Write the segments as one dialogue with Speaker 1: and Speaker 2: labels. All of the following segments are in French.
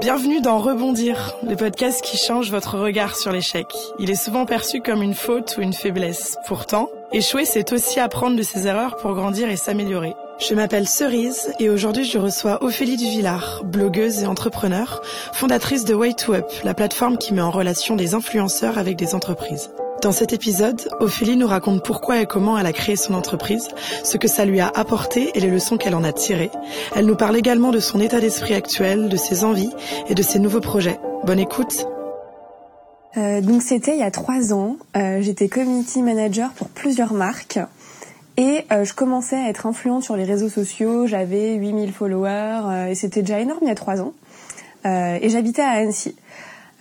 Speaker 1: Bienvenue dans Rebondir, le podcast qui change votre regard sur l'échec. Il est souvent perçu comme une faute ou une faiblesse. Pourtant, échouer, c'est aussi apprendre de ses erreurs pour grandir et s'améliorer. Je m'appelle Cerise et aujourd'hui je reçois Ophélie Duvillard, blogueuse et entrepreneur, fondatrice de Way to Up, la plateforme qui met en relation des influenceurs avec des entreprises. Dans cet épisode, Ophélie nous raconte pourquoi et comment elle a créé son entreprise, ce que ça lui a apporté et les leçons qu'elle en a tirées. Elle nous parle également de son état d'esprit actuel, de ses envies et de ses nouveaux projets. Bonne écoute
Speaker 2: euh, donc c'était il y a trois ans, euh, j'étais community manager pour plusieurs marques et euh, je commençais à être influente sur les réseaux sociaux, j'avais 8000 followers et c'était déjà énorme il y a trois ans. Et j'habitais à Annecy.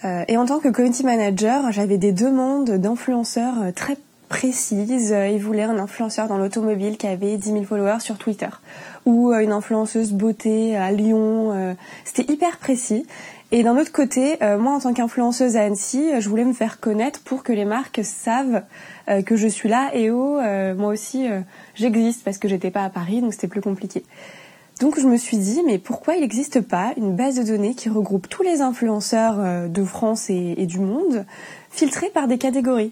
Speaker 2: Euh, et en tant que community manager, j'avais des demandes d'influenceurs euh, très précises. Euh, ils voulaient un influenceur dans l'automobile qui avait 10 000 followers sur Twitter ou une influenceuse beauté à Lyon. C'était hyper précis. Et d'un autre côté, moi en tant qu'influenceuse à Annecy, je voulais me faire connaître pour que les marques savent que je suis là et oh, moi aussi j'existe parce que j'étais pas à Paris, donc c'était plus compliqué. Donc je me suis dit, mais pourquoi il n'existe pas une base de données qui regroupe tous les influenceurs euh, de France et, du monde, filtrés par des catégories?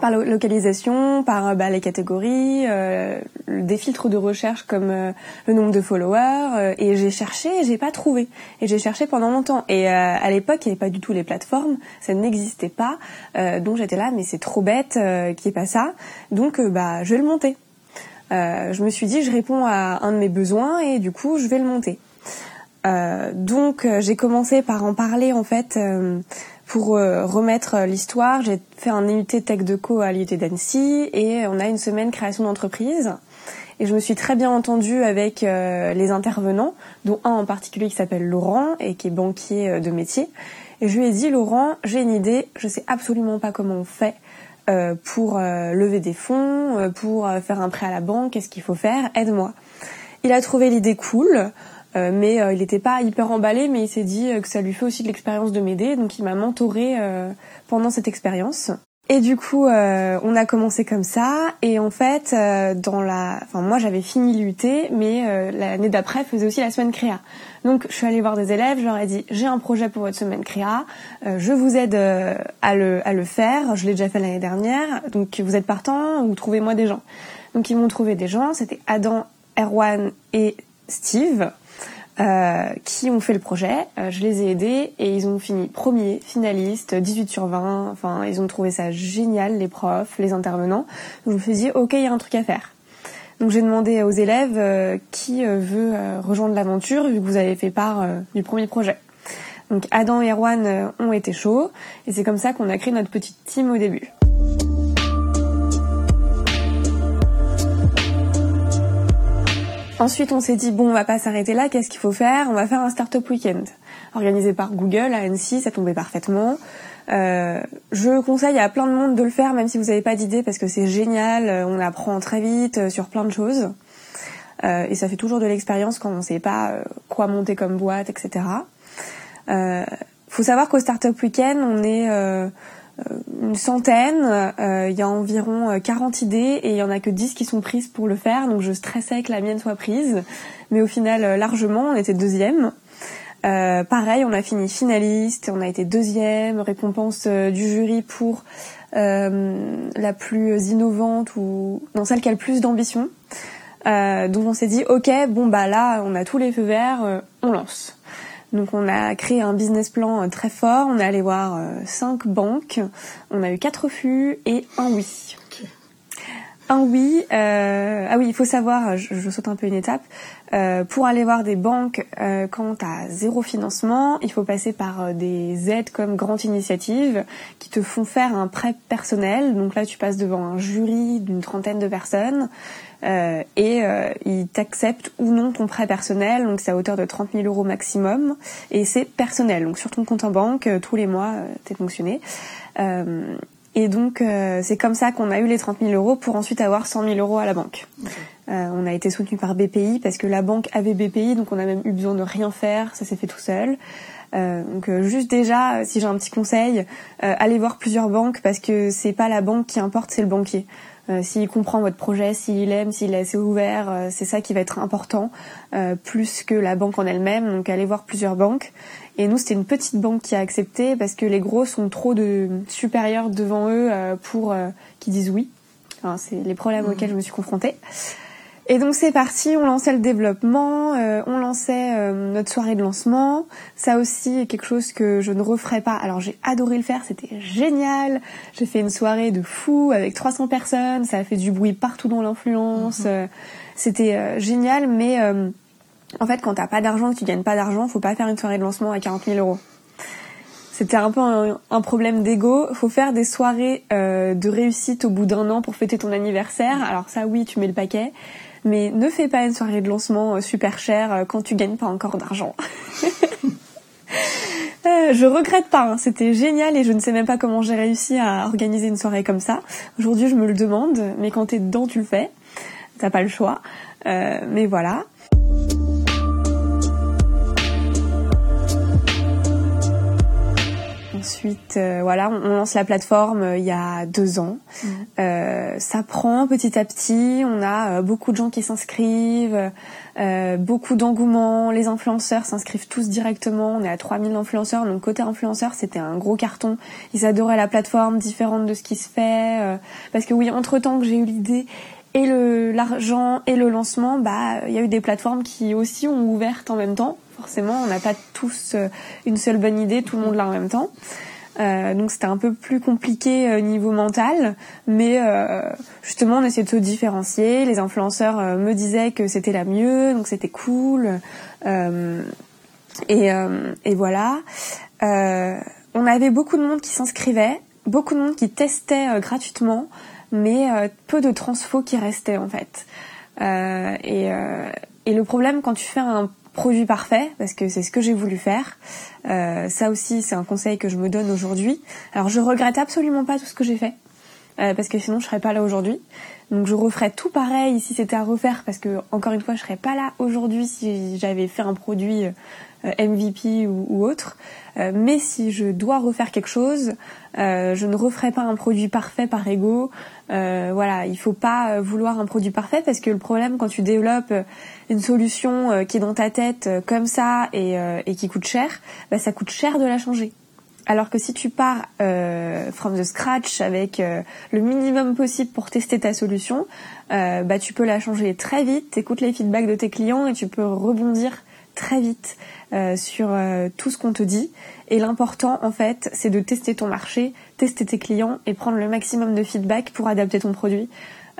Speaker 2: Par localisation, par euh, bah, les catégories, euh, des filtres de recherche comme le nombre de followers. et j'ai cherché, et j'ai pas trouvé. Et j'ai cherché pendant longtemps. Et à l'époque, il n'y avait pas du tout les plateformes, ça n'existait pas. donc j'étais là, mais c'est trop bête, qui est pas ça. Donc bah, je vais le monter. Euh, je me suis dit, je réponds à un de mes besoins et du coup, je vais le monter. Euh, donc, euh, j'ai commencé par en parler en fait pour remettre l'histoire. J'ai fait un IUT Tech de Co à l'IUT d'Annecy et on a une semaine création d'entreprise. Et je me suis très bien entendue avec les intervenants, dont un en particulier qui s'appelle Laurent et qui est banquier de métier. Et je lui ai dit, Laurent, j'ai une idée, je sais absolument pas comment on fait. Euh, pour euh, lever des fonds, euh, pour faire un prêt à la banque, qu'est-ce qu'il faut faire? Aide-moi. Il a trouvé l'idée cool, mais il n'était pas hyper emballé, mais il s'est dit que ça lui fait aussi de l'expérience de m'aider, donc il m'a mentoré pendant cette expérience. Et du coup, euh, on a commencé comme ça. Et en fait, euh, dans la, enfin moi j'avais fini l'UT, mais euh, l'année d'après faisait aussi la semaine créa. Donc je suis allée voir des élèves, je leur ai dit j'ai un projet pour votre semaine créa, je vous aide à le à le faire. Je l'ai déjà fait l'année dernière. Donc vous êtes partant ou trouvez-moi des gens. Donc ils m'ont trouvé des gens. C'était Adam, Erwan et Steve. Euh, qui ont fait le projet. Euh, je les ai aidés et ils ont fini premier, finaliste, 18 sur 20. Enfin, ils ont trouvé ça génial, les profs, les intervenants. Donc je me suis dit, ok, il y a un truc à faire. Donc j'ai demandé aux élèves euh, qui veut rejoindre l'aventure vu que vous avez fait part du premier projet. Donc Adam et Erwan ont été chauds et c'est comme ça qu'on a créé notre petite team au début. Ensuite, on s'est dit bon, on va pas s'arrêter là. Qu'est-ce qu'il faut faire? On va faire un startup weekend organisé par Google à Annecy. Ça tombait parfaitement. Euh, je conseille à plein de monde de le faire, même si vous n'avez pas d'idée, parce que c'est génial. On apprend très vite euh, sur plein de choses. Euh, et ça fait toujours de l'expérience quand on ne sait pas quoi monter comme boîte, etc. Euh, faut savoir qu'au Startup Weekend, on est euh, une centaine, euh, il y a environ 40 euh, idées et il y en a que 10 qui sont prises pour le faire, donc je stressais que la mienne soit prise, mais au final largement, on était deuxième. Euh, pareil, on a fini finaliste, on a été deuxième, récompense du jury pour euh, la plus innovante ou non celle qui a le plus d'ambition. Euh, donc on s'est dit ok, bon bah là on a tous les feux verts, on lance. Donc on a créé un business plan euh, très fort, on est allé voir euh, cinq banques, on a eu quatre refus et un oui. Un oui, euh, ah oui, il faut savoir, je, saute un peu une étape, pour aller voir des banques quand tu as zéro financement, il faut passer par des aides comme Grande Initiative qui te font faire un prêt personnel. Donc là, tu passes devant un jury d'une trentaine de personnes euh, et euh, ils t'acceptent ou non ton prêt personnel, donc c'est à hauteur de 30 000 euros maximum, et c'est personnel, donc sur ton compte en banque, euh, tous les mois, t'es fonctionné. Et donc c'est comme ça qu'on a eu les 30 000 euros pour ensuite avoir 100 000 euros à la banque. on a été soutenu par BPI parce que la banque avait BPI, donc on a même eu besoin de rien faire, ça s'est fait tout seul. Euh, donc juste déjà, si j'ai un petit conseil, allez voir plusieurs banques parce que c'est pas la banque qui importe, c'est le banquier. S'il comprend votre projet, s'il aime, s'il est assez ouvert, c'est ça qui va être important, plus que la banque en elle-même. Donc allez voir plusieurs banques. Et nous, c'était une petite banque qui a accepté parce que les gros sont trop de supérieurs devant eux pour qu'ils disent oui. Enfin, c'est les problèmes mmh. auxquels je me suis confrontée. Et donc c'est parti, on lançait le développement, euh, on lançait euh, notre soirée de lancement. Ça aussi est quelque chose que je ne referai pas. Alors j'ai adoré le faire, c'était génial. J'ai fait une soirée de fou avec 300 personnes, ça a fait du bruit partout dans l'influence. Mhm. Euh, c'était génial, mais en fait quand t'as pas d'argent que tu gagnes pas d'argent, faut pas faire une soirée de lancement à 40 000 euros. C'était un peu un, un problème d'ego. Faut faire des soirées de réussite au bout d'un an pour fêter ton anniversaire. Alors ça oui, tu mets le paquet mais ne fais pas une soirée de lancement euh, super chère euh, quand tu gagnes pas encore d'argent. Euh, je regrette pas, hein. c'était génial et je ne sais même pas comment j'ai réussi à organiser une soirée comme ça. Aujourd'hui je me le demande, mais quand t'es dedans tu le fais, t'as pas le choix. mais voilà. Ensuite, euh, voilà, on, lance la plateforme euh, il y a deux ans. Mmh. Euh, ça prend petit à petit. On a beaucoup de gens qui s'inscrivent, beaucoup d'engouement. Les influenceurs s'inscrivent tous directement. On est à 3000 influenceurs. Donc côté influenceurs, c'était un gros carton. Ils adoraient la plateforme, différente de ce qui se fait. parce que oui, entre temps que j'ai eu l'idée et le l'argent et le lancement, bah il y a eu des plateformes qui aussi ont ouvert en même temps forcément, on n'a pas tous euh, une seule bonne idée, tout le monde l'a en même temps. Euh, donc c'était un peu plus compliqué euh, niveau mental, mais justement on essayait de se différencier. Les influenceurs me disaient que c'était la mieux, donc c'était cool. Et, et, voilà. on avait beaucoup de monde qui s'inscrivait, beaucoup de monde qui testait gratuitement, mais peu de transfo qui restaient en fait. et, et le problème quand tu fais un produit parfait parce que c'est ce que j'ai voulu faire. Euh, ça aussi, c'est un conseil que je me donne aujourd'hui. Alors, je regrette absolument pas tout ce que j'ai fait euh, parce que sinon, je serais pas là aujourd'hui. Donc, je referais tout pareil si c'était à refaire parce que encore une fois, je serais pas là aujourd'hui si j'avais fait un produit euh, MVP ou, autre. Euh, mais si je dois refaire quelque chose, euh, je ne referai pas un produit parfait par ego. Euh, voilà, il faut pas vouloir un produit parfait parce que le problème quand tu développes une solution qui est dans ta tête comme ça et, qui coûte cher, bah, ça coûte cher de la changer. Alors que si tu pars from the scratch avec le minimum possible pour tester ta solution, bah tu peux la changer très vite, écoutes les feedbacks de tes clients et tu peux rebondir très vite euh, sur euh, tout ce qu'on te dit. Et l'important, en fait, c'est de tester ton marché, tester tes clients et prendre le maximum de feedback pour adapter ton produit.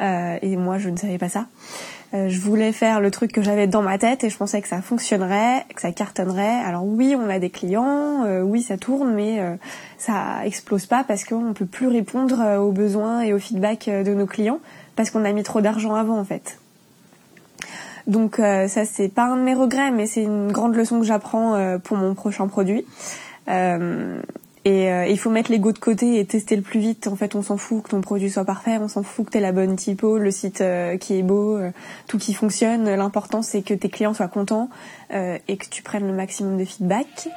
Speaker 2: Euh, et moi, je ne savais pas ça. Je voulais faire le truc que j'avais dans ma tête et je pensais que ça fonctionnerait, que ça cartonnerait. Alors oui, on a des clients, oui, ça tourne, mais ça explose pas parce qu'on peut plus répondre aux besoins et aux feedbacks de nos clients parce qu'on a mis trop d'argent avant, en fait. Donc euh, ça c'est pas un de mes regrets, mais c'est une grande leçon que j'apprends euh, pour mon prochain produit. Euh, et il faut mettre l'ego de côté et tester le plus vite. En fait, on s'en fout que ton produit soit parfait, on s'en fout que tu la bonne typo, le site qui est beau, tout qui fonctionne. L'important, c'est que tes clients soient contents et que tu prennes le maximum de feedback.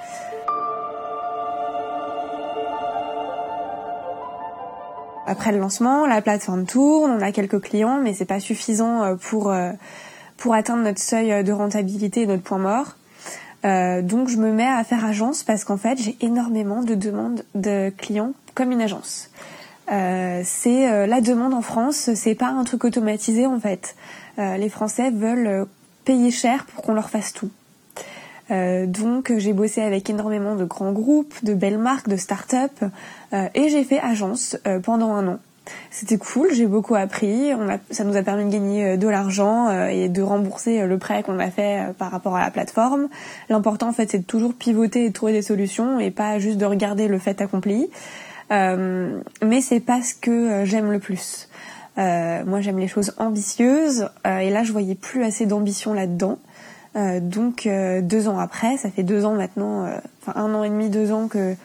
Speaker 2: Après le lancement, la plateforme tourne, on a quelques clients, mais c'est pas suffisant pour pour atteindre notre seuil de rentabilité et notre point mort. Euh, donc je me mets à faire agence parce qu'en fait j'ai énormément de demandes de clients comme une agence. Euh, c'est euh, la demande en France, c'est pas un truc automatisé en fait. les Français veulent payer cher pour qu'on leur fasse tout. donc j'ai bossé avec énormément de grands groupes, de belles marques, de start-up et j'ai fait agence pendant un an. C'était cool, j'ai beaucoup appris. Ça nous a permis de gagner euh, de l'argent euh, et de rembourser euh, le prêt qu'on a fait par rapport à la plateforme. L'important en fait, c'est de toujours pivoter et de trouver des solutions et pas juste de regarder le fait accompli. Mais c'est pas ce que j'aime le plus. moi, j'aime les choses ambitieuses et là, je voyais plus assez d'ambition là-dedans. donc deux ans après, ça fait deux ans maintenant, enfin un an et demi, deux ans que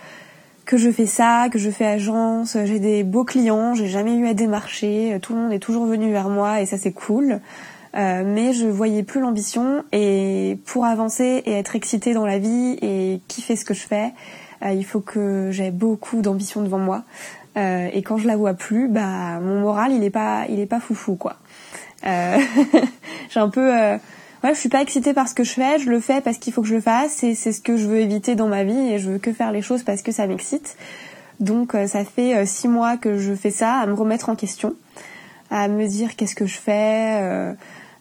Speaker 2: que je fais ça, que je fais agence, j'ai des beaux clients, j'ai jamais eu à démarcher, tout le monde est toujours venu vers moi et ça c'est cool. Euh, mais je voyais plus l'ambition et pour avancer et être excitée dans la vie et kiffer ce que je fais, euh, il faut que j'ai beaucoup d'ambition devant moi. et quand je la vois plus, bah mon moral il est pas il est pas foufou quoi. j'ai un peu ouais, je suis pas excitée par ce que je fais, je le fais parce qu'il faut que je le fasse et c'est ce que je veux éviter dans ma vie et je veux que faire les choses parce que ça m'excite. Donc euh, ça fait euh, six mois que je fais ça, à me remettre en question, à me dire qu'est-ce que je fais. Euh,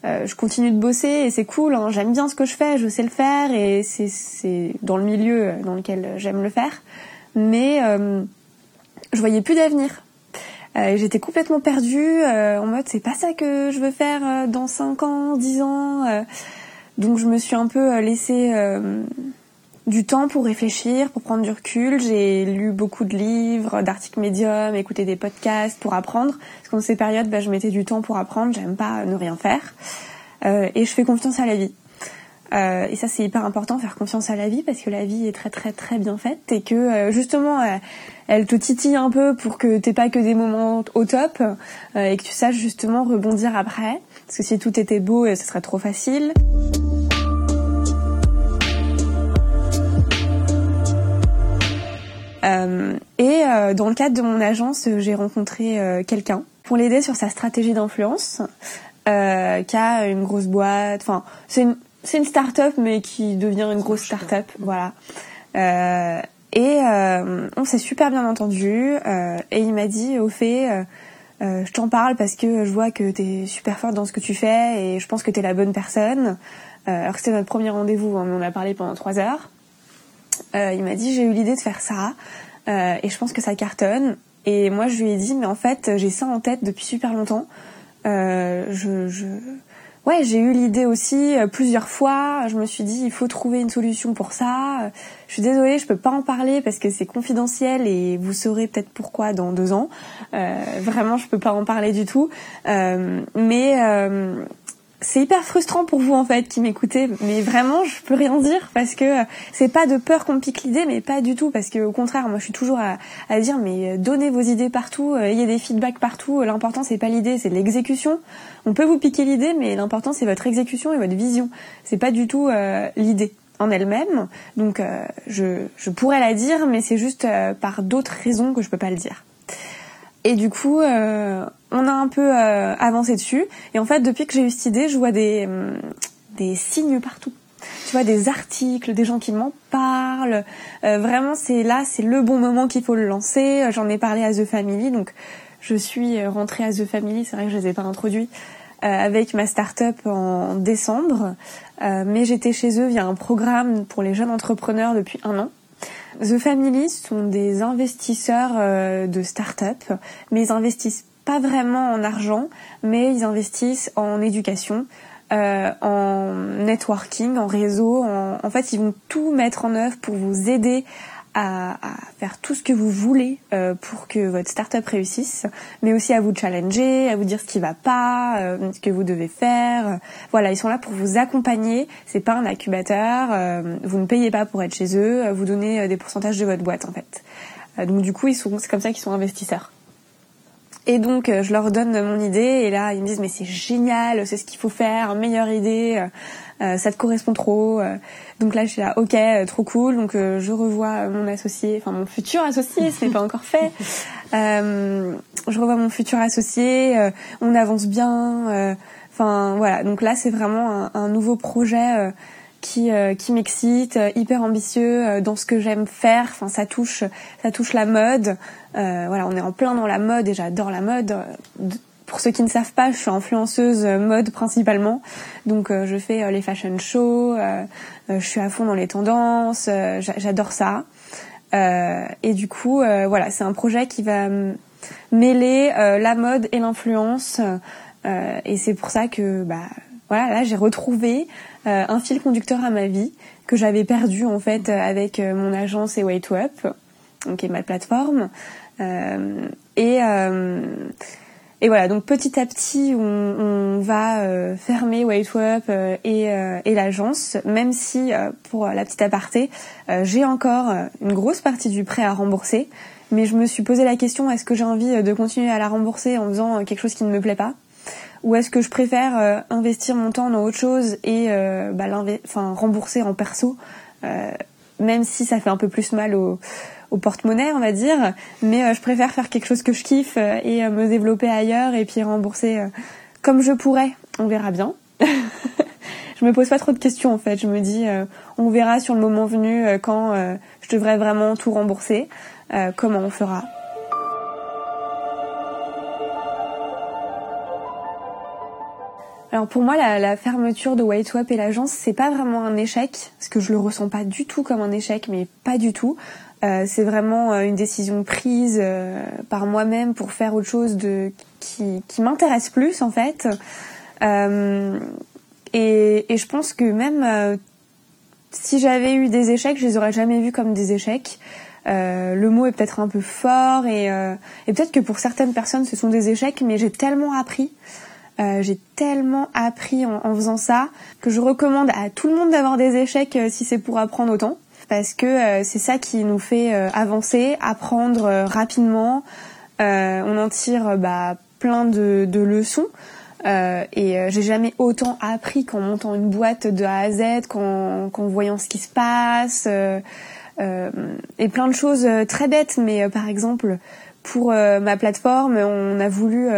Speaker 2: je continue de bosser et c'est cool, hein, j'aime bien ce que je fais, je sais le faire et c'est dans le milieu dans lequel j'aime le faire. Mais je voyais plus d'avenir. J'étais complètement perdue en mode c'est pas ça que je veux faire dans 5 ans, 10 ans. donc je me suis un peu laissée du temps pour réfléchir, pour prendre du recul. J'ai lu beaucoup de livres, d'articles médiums, écouté des podcasts pour apprendre. Parce qu'en ces périodes, bah, je mettais du temps pour apprendre. J'aime pas ne rien faire. Euh, et je fais confiance à la vie. Euh, et ça, c'est hyper important, faire confiance à la vie, parce que la vie est très très très bien faite et que euh, justement, elle te titille un peu pour que t'aies pas que des moments au top et que tu saches justement rebondir après. Parce que si tout était beau, ce serait trop facile. Euh, et euh, dans le cadre de mon agence, j'ai rencontré euh, quelqu'un pour l'aider sur sa stratégie d'influence, qui a une grosse boîte. Enfin, c'est une c'est une start-up mais qui devient une grosse start-up, voilà. et on s'est super bien entendu. et il m'a dit, au fait, je t'en parle parce que je vois que t'es super forte dans ce que tu fais et je pense que t'es la bonne personne. alors que c'était notre premier rendez-vous, hein, on a parlé pendant trois heures. Euh, il m'a dit j'ai eu l'idée de faire ça euh, et je pense que ça cartonne. Et moi je lui ai dit mais en fait j'ai ça en tête depuis super longtemps. Euh, je, je... Ouais, j'ai eu l'idée aussi plusieurs fois. Je me suis dit il faut trouver une solution pour ça. Je suis désolée, je peux pas en parler parce que c'est confidentiel et vous saurez peut-être pourquoi dans deux ans. vraiment, je peux pas en parler du tout. mais c'est hyper frustrant pour vous en fait qui m'écoutez, mais vraiment je peux rien dire parce que c'est pas de peur qu'on pique l'idée, mais pas du tout parce que au contraire moi je suis toujours à, dire mais donnez vos idées partout, euh, ayez des feedbacks partout. L'important c'est pas l'idée, c'est l'exécution. On peut vous piquer l'idée, mais l'important c'est votre exécution et votre vision. C'est pas du tout euh, l'idée en elle-même. Donc euh, je, je pourrais la dire, mais c'est juste par d'autres raisons que je peux pas le dire. Et du coup, euh, on a un peu euh, avancé dessus. Et en fait, depuis que j'ai eu cette idée, je vois des, hum, des signes partout. Tu vois, des articles, des gens qui m'en parlent. Euh, vraiment, c'est là, c'est le bon moment qu'il faut le lancer. J'en ai parlé à The Family, donc je suis rentrée à The Family. C'est vrai que je les ai pas introduits avec ma start-up en décembre, mais j'étais chez eux via un programme pour les jeunes entrepreneurs depuis un an. The Family sont des investisseurs euh, de start-up, mais ils investissent pas vraiment en argent, mais ils investissent en éducation, euh, en networking, en réseau. En, fait, ils vont tout mettre en œuvre pour vous aider à, faire tout ce que vous voulez euh, pour que votre startup réussisse, mais aussi à vous challenger, à vous dire ce qui va pas, euh, ce que vous devez faire. Voilà, ils sont là pour vous accompagner. C'est pas un incubateur. Euh, vous ne payez pas pour être chez eux. Vous donnez des pourcentages de votre boîte en fait. donc du coup, ils sont, c'est comme ça qu'ils sont investisseurs. Et donc, je leur donne mon idée et là, ils me disent mais c'est génial, c'est ce qu'il faut faire, meilleure idée. Euh, ça te correspond trop. Euh. donc là, je suis là, ok, euh, trop cool. Donc je revois mon associé, enfin mon futur associé, ce n'est pas encore fait. je revois mon futur associé, on avance bien. Enfin voilà, donc là, c'est vraiment un, un, nouveau projet qui qui m'excite, hyper ambitieux dans ce que j'aime faire. Enfin, ça touche ça touche la mode. voilà, on est en plein dans la mode et j'adore la mode pour ceux qui ne savent pas, je suis influenceuse euh, mode principalement. Donc euh, je fais euh, les fashion shows, je suis à fond dans les tendances, j'adore ça. et du coup, voilà, c'est un projet qui va mêler la mode et l'influence. et c'est pour ça que, bah, voilà, là j'ai retrouvé un fil conducteur à ma vie que j'avais perdu en fait avec mon agence et Way to Up, donc est ma plateforme. et voilà, donc petit à petit, on, va euh, fermer WaitWeb euh, et, euh, et l'agence, même si, pour la petite aparté, j'ai encore une grosse partie du prêt à rembourser. Mais je me suis posé la question, est-ce que j'ai envie de continuer à la rembourser en faisant quelque chose qui ne me plaît pas? Ou est-ce que je préfère investir mon temps dans autre chose et bah, enfin, rembourser en perso même si ça fait un peu plus mal au, au porte-monnaie, on va dire. Mais je préfère faire quelque chose que je kiffe et me développer ailleurs et puis rembourser comme je pourrais. On verra bien. je me pose pas trop de questions en fait. Je me dis, on verra sur le moment venu quand je devrais vraiment tout rembourser, comment on fera. Alors pour moi, la, fermeture de White Web et l'agence, c'est pas vraiment un échec, parce que je le ressens pas du tout comme un échec, mais pas du tout. Euh, c'est vraiment euh, une décision prise euh, par moi-même pour faire autre chose de qui, qui m'intéresse plus en fait. Et, et, je pense que même si j'avais eu des échecs, je les aurais jamais vus comme des échecs. le mot est peut-être un peu fort et, et peut-être que pour certaines personnes ce sont des échecs, mais j'ai tellement appris. Euh, j'ai tellement appris en, faisant ça que je recommande à tout le monde d'avoir des échecs euh, si c'est pour apprendre autant. Parce que euh, c'est ça qui nous fait avancer, apprendre rapidement. on en tire bah, plein de, leçons. et j'ai jamais autant appris qu'en montant une boîte de A à Z, qu'en voyant ce qui se passe. et plein de choses très bêtes. Mais par exemple, pour ma plateforme, on a voulu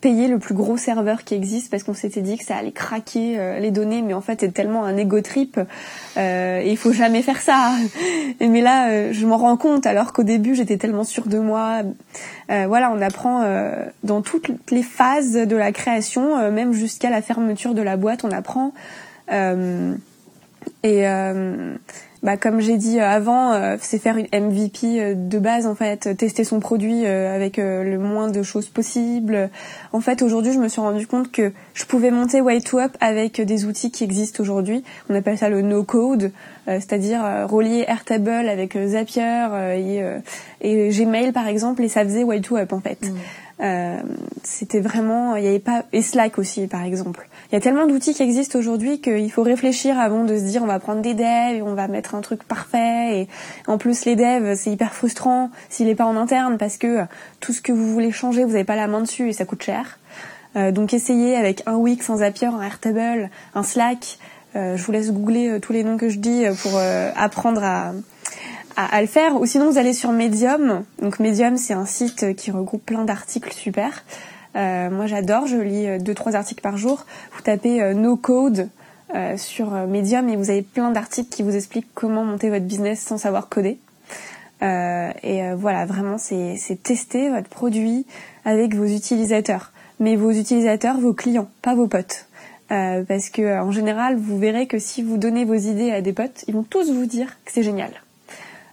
Speaker 2: payer le plus gros serveur qui existe parce qu'on s'était dit que ça allait craquer euh, les données, mais en fait c'est tellement un ego trip euh, et il faut jamais faire ça. mais là, euh, je m'en rends compte alors qu'au début j'étais tellement sûre de moi. Euh, voilà, on apprend dans toutes les phases de la création, même jusqu'à la fermeture de la boîte, on apprend. et bah, comme j'ai dit avant, euh, c'est faire une MVP euh, de base en fait, tester son produit euh, avec le moins de choses possible. En fait, aujourd'hui, je me suis rendu compte que je pouvais monter Way2Up avec des outils qui existent aujourd'hui. On appelle ça le no-code, c'est-à-dire relier Airtable avec Zapier et, et, Gmail par exemple, et ça faisait Way2Up en fait. Mmh. C'était vraiment, il y avait pas et Slack aussi par exemple il y a tellement d'outils qui existent aujourd'hui qu'il faut réfléchir avant de se dire on va prendre des devs et on va mettre un truc parfait. Et en plus, les devs, c'est hyper frustrant s'il n'est pas en interne parce que tout ce que vous voulez changer, vous n'avez pas la main dessus et ça coûte cher. Euh, donc essayez avec un Wix, un Zapier, un Airtable, un Slack. Euh, je vous laisse googler euh, tous les noms que je dis pour apprendre à, à, à, le faire. Ou sinon, vous allez sur Medium. Donc Medium, c'est un site qui regroupe plein d'articles super. Euh, moi j'adore, je lis euh, deux trois articles par jour. Vous tapez euh, no code sur Medium et vous avez plein d'articles qui vous expliquent comment monter votre business sans savoir coder. et voilà, vraiment c'est tester votre produit avec vos utilisateurs, mais vos utilisateurs, vos clients, pas vos potes. parce que en général, vous verrez que si vous donnez vos idées à des potes, ils vont tous vous dire que c'est génial.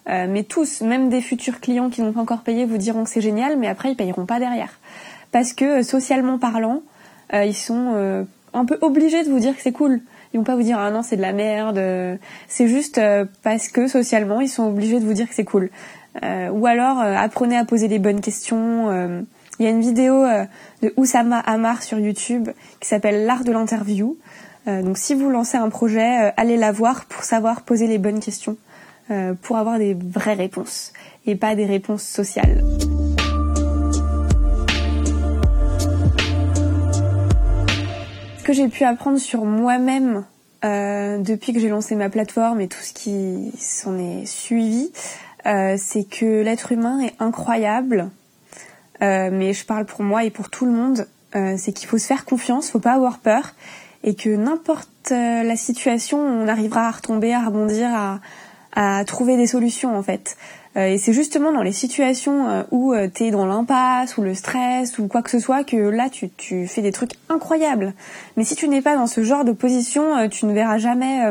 Speaker 2: Mais tous, même des futurs clients qui n'ont pas encore payé, vous diront que c'est génial, mais après ils payeront pas derrière parce que euh, socialement parlant, euh, ils sont euh, un peu obligés de vous dire que c'est cool. Ils vont pas vous dire ah non c'est de la merde. C'est juste parce que socialement ils sont obligés de vous dire que c'est cool. ou alors apprenez à poser les bonnes questions. Il y a une vidéo de Oussama Amar sur YouTube qui s'appelle l'art de l'interview. donc si vous lancez un projet, allez la voir pour savoir poser les bonnes questions, pour avoir des vraies réponses et pas des réponses sociales. que j'ai pu apprendre sur moi-même euh, depuis que j'ai lancé ma plateforme et tout ce qui s'en est suivi, euh, c'est que l'être humain est incroyable. Euh, mais je parle pour moi et pour tout le monde. c'est qu'il faut se faire confiance, faut pas avoir peur et que n'importe la situation, on arrivera à retomber, à rebondir, à, à trouver des solutions en fait. Euh, et c'est justement dans les situations euh, où euh, tu es dans l'impasse ou le stress ou quoi que ce soit que là tu, tu fais des trucs incroyables. Mais si tu n'es pas dans ce genre de position, tu ne verras jamais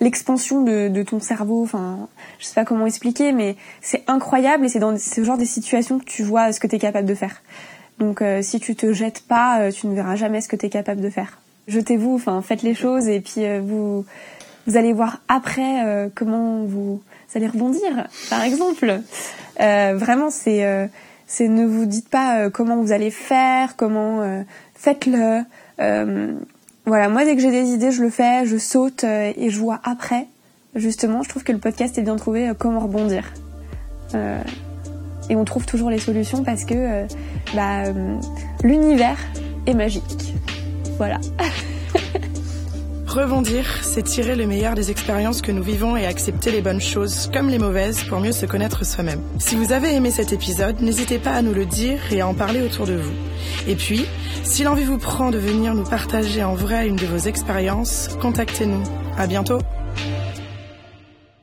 Speaker 2: l'expansion de, de, ton cerveau. Enfin, je sais pas comment expliquer, mais c'est incroyable et c'est dans ce genre de situations que tu vois ce que tu es capable de faire. Donc si tu te jettes pas, tu ne verras jamais ce que tu es capable de faire. Jetez-vous, enfin faites les choses et puis vous vous allez voir après comment vous allez rebondir, par exemple. Euh, vraiment, c'est euh, c'est ne vous dites pas euh, comment vous allez faire, comment faites-le. voilà, moi dès que j'ai des idées, je le fais, je saute et je vois après. Justement, je trouve que le podcast est bien trouvé comment rebondir. et on trouve toujours les solutions parce que bah, l'univers est magique. Voilà.
Speaker 1: Rebondir, c'est tirer le meilleur des expériences que nous vivons et accepter les bonnes choses comme les mauvaises pour mieux se connaître soi-même. Si vous avez aimé cet épisode, n'hésitez pas à nous le dire et à en parler autour de vous. Et puis, si l'envie vous prend de venir nous partager en vrai une de vos expériences, contactez-nous. À bientôt!